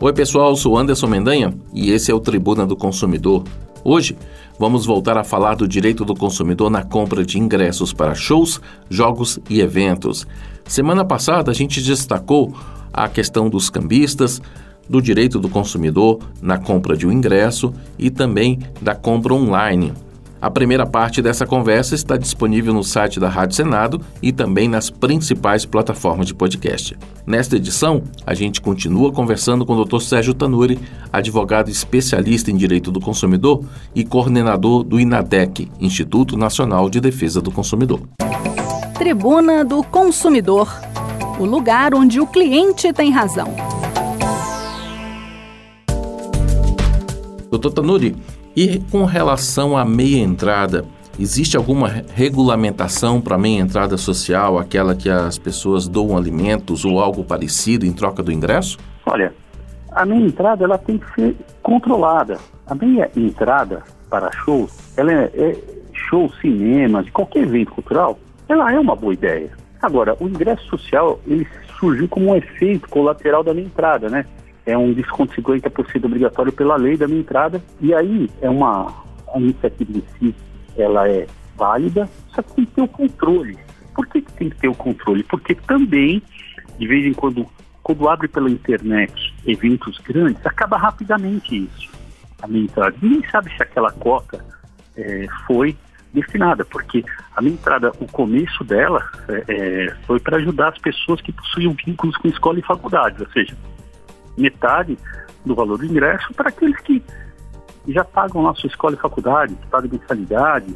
Oi, pessoal, sou Anderson Mendanha e esse é o Tribuna do Consumidor. Hoje vamos voltar a falar do direito do consumidor na compra de ingressos para shows, jogos e eventos. Semana passada a gente destacou a questão dos cambistas, do direito do consumidor na compra de um ingresso e também da compra online. A primeira parte dessa conversa está disponível no site da Rádio Senado e também nas principais plataformas de podcast. Nesta edição, a gente continua conversando com o Dr. Sérgio Tanuri, advogado especialista em direito do consumidor e coordenador do INADEC, Instituto Nacional de Defesa do Consumidor. Tribuna do Consumidor o lugar onde o cliente tem razão. Doutor Tanuri, e com relação à meia entrada, existe alguma regulamentação para a meia entrada social, aquela que as pessoas doam alimentos ou algo parecido em troca do ingresso? Olha, a meia entrada ela tem que ser controlada. A meia entrada para shows, ela é, é show, cinema, de qualquer evento cultural, ela é uma boa ideia. Agora, o ingresso social, ele surgiu como um efeito colateral da minha entrada, né? É um desconto de 50% obrigatório pela lei da minha entrada, e aí é uma a iniciativa em si, ela é válida, só que tem que ter o controle. Por que, que tem que ter o controle? Porque também, de vez em quando, quando abre pela internet eventos grandes, acaba rapidamente isso, a minha entrada. Ninguém sabe se aquela cota é, foi destinada, porque a minha entrada, o começo dela é, é foi para ajudar as pessoas que possuíam vínculos com escola e faculdade, ou seja, metade do valor do ingresso para aqueles que já pagam lá sua escola e faculdade, que pagam mensalidade,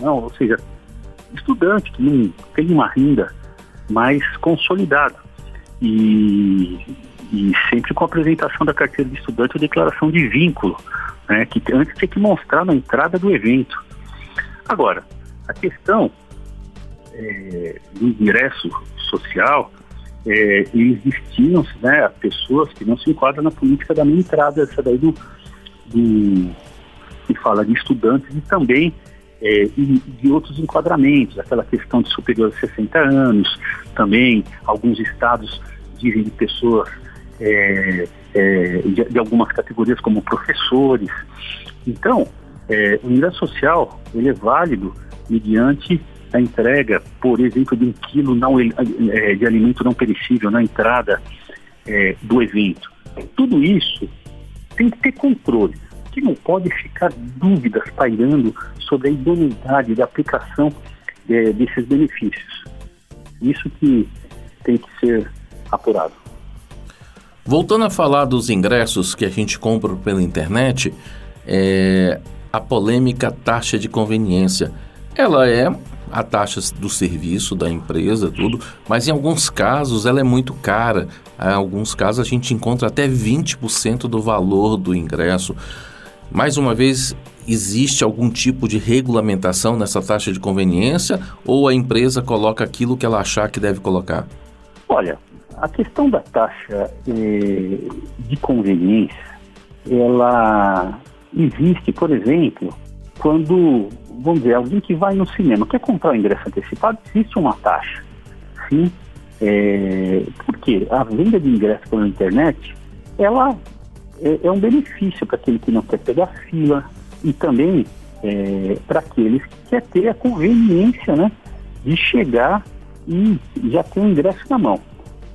não, ou seja, estudante que não tem uma renda mais consolidada. E, e sempre com a apresentação da carteira de estudante ou declaração de vínculo, né, que antes tinha que mostrar na entrada do evento. Agora, a questão é, do ingresso social, é, eles destinam-se né, a pessoas que não se enquadram na política da minha entrada, essa daí do, do que fala de estudantes e também é, e, de outros enquadramentos, aquela questão de superior a 60 anos, também alguns estados dizem de pessoas é, é, de, de, algumas categorias como professores. Então, é, o ingresso social ele é válido mediante a entrega, por exemplo, de um quilo não, é, de alimento não perecível na entrada é, do evento. Tudo isso tem que ter controle, que não pode ficar dúvidas pairando sobre a idoneidade da aplicação é, desses benefícios. Isso que tem que ser apurado. Voltando a falar dos ingressos que a gente compra pela internet, é, a polêmica taxa de conveniência. Ela é a taxa do serviço da empresa, tudo, mas em alguns casos ela é muito cara. Em alguns casos a gente encontra até 20% do valor do ingresso. Mais uma vez, existe algum tipo de regulamentação nessa taxa de conveniência ou a empresa coloca aquilo que ela achar que deve colocar? Olha, a questão da taxa eh, de conveniência, ela existe, por exemplo, quando vamos dizer, alguém que vai no cinema quer comprar o ingresso antecipado, existe uma taxa. Sim. É, porque a venda de ingresso pela internet, ela é, é um benefício para aquele que não quer pegar fila e também é, para aqueles que quer ter a conveniência né, de chegar e já ter o ingresso na mão.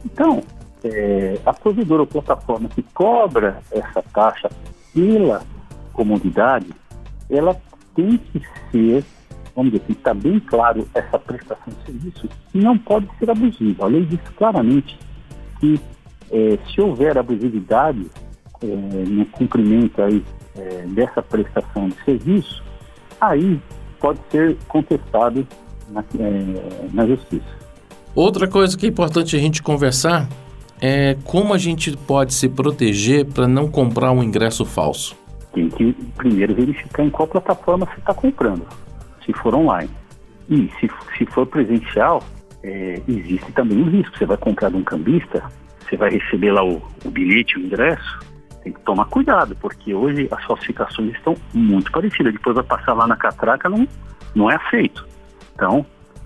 Então, é, a provedora ou plataforma que cobra essa taxa pela comunidade, ela tem que ser, vamos dizer, está bem claro essa prestação de serviço, que não pode ser abusiva. A lei diz claramente que é, se houver abusividade é, no cumprimento aí, é, dessa prestação de serviço, aí pode ser contestado na, é, na justiça. Outra coisa que é importante a gente conversar é como a gente pode se proteger para não comprar um ingresso falso tem que primeiro verificar em qual plataforma você está comprando, se for online. E se, se for presencial, é, existe também o risco. Você vai comprar de um cambista, você vai receber lá o, o bilhete, o ingresso, tem que tomar cuidado, porque hoje as falsificações estão muito parecidas. Depois vai passar lá na catraca, não, não é aceito. Então,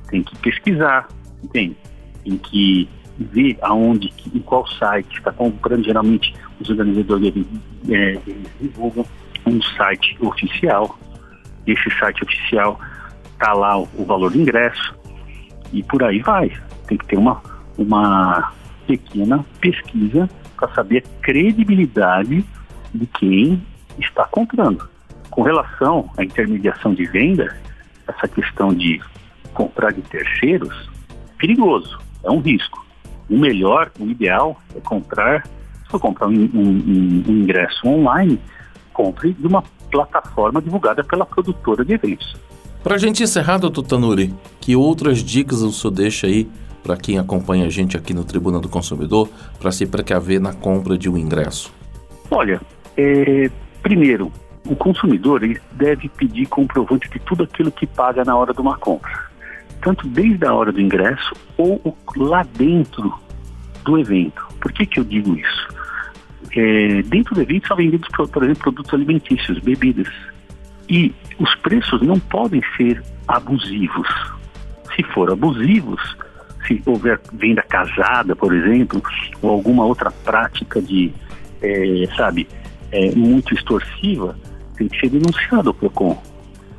tem que pesquisar, entende? Tem que vê aonde, em qual site está comprando. Geralmente os organizadores é, divulgam um site oficial. Esse site oficial está lá o, o, valor do ingresso e por aí vai. Tem que ter uma, uma pequena pesquisa para saber a credibilidade de quem está comprando. Com relação à intermediação de venda, essa questão de comprar de terceiros, perigoso, é um risco. O melhor, o ideal é comprar, se for comprar um, um, um ingresso online, compre de uma plataforma divulgada pela produtora de eventos. Para a gente encerrar, doutor Tanuri, que outras dicas o senhor deixa aí para quem acompanha a gente aqui no Tribuna do Consumidor para se precaver na compra de um ingresso? Olha, é, primeiro, o consumidor deve pedir comprovante de tudo aquilo que paga na hora de uma compra, tanto desde a hora do ingresso ou lá dentro do evento. Por que, que eu digo isso? É, dentro do evento são vendidos, por exemplo, produtos alimentícios, bebidas. E os preços não podem ser abusivos. Se for abusivos, se houver venda casada, por exemplo, ou alguma outra prática de, é, sabe, é, muito extorsiva, tem que ser denunciado ao PROCON.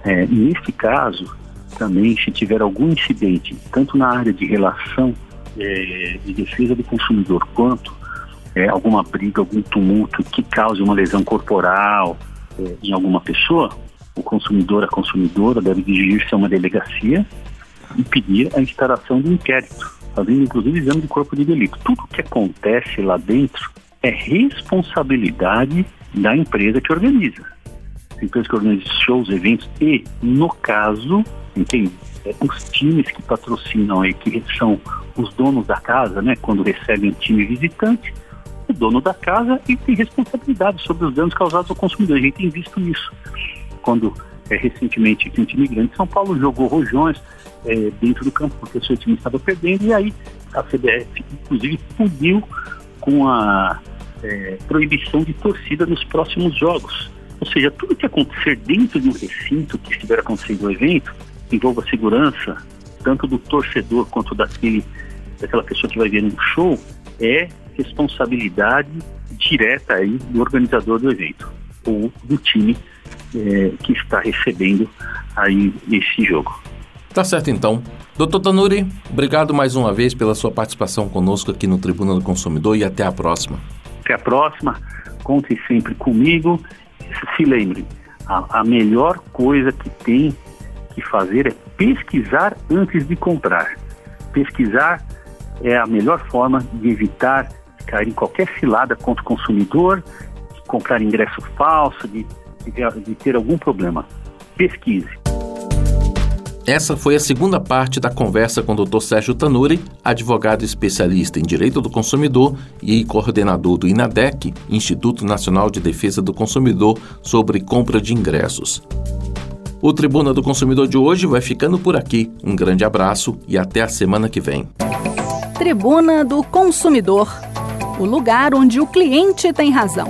É, nesse caso, também, se tiver algum incidente, tanto na área de relação é, de defesa do consumidor, quanto é, alguma briga, algum tumulto que cause uma lesão corporal é, em alguma pessoa, o consumidor, a consumidora deve dirigir-se a uma delegacia e pedir a instalação de um inquérito, fazendo inclusive exame de corpo de delito. Tudo que acontece lá dentro é responsabilidade da empresa que organiza. A empresa que organiza shows, eventos e, no caso, entende? É, os times que patrocinam aí, que são os donos da casa, né? Quando recebem um time visitante, o dono da casa e tem responsabilidade sobre os danos causados ao consumidor. A gente tem visto isso. Quando é, recentemente um time grande de São Paulo jogou rojões é, dentro do campo porque o seu time estava perdendo e aí a CBF inclusive puniu com a é, proibição de torcida nos próximos jogos. Ou seja, tudo que acontecer dentro de um recinto que estiver acontecendo o evento envolva segurança, tanto do torcedor quanto daquele, daquela pessoa que vai ver um show, é responsabilidade direta aí do organizador do evento ou do time é, que está recebendo aí esse jogo. Tá certo então. Doutor Tanuri, obrigado mais uma vez pela sua participação conosco aqui no Tribuna do Consumidor e até a próxima. Até a próxima. Conte sempre comigo. Se lembre, a, a melhor coisa que tem que fazer é pesquisar antes de comprar. Pesquisar é a melhor forma de evitar cair em qualquer cilada contra o consumidor, de comprar ingresso falso, de, de, de ter algum problema. Pesquise. Essa foi a segunda parte da conversa com o Dr. Sérgio Tanuri, advogado especialista em direito do consumidor e coordenador do INADEC, Instituto Nacional de Defesa do Consumidor, sobre compra de ingressos. O Tribuna do Consumidor de hoje vai ficando por aqui. Um grande abraço e até a semana que vem. Tribuna do Consumidor o lugar onde o cliente tem razão.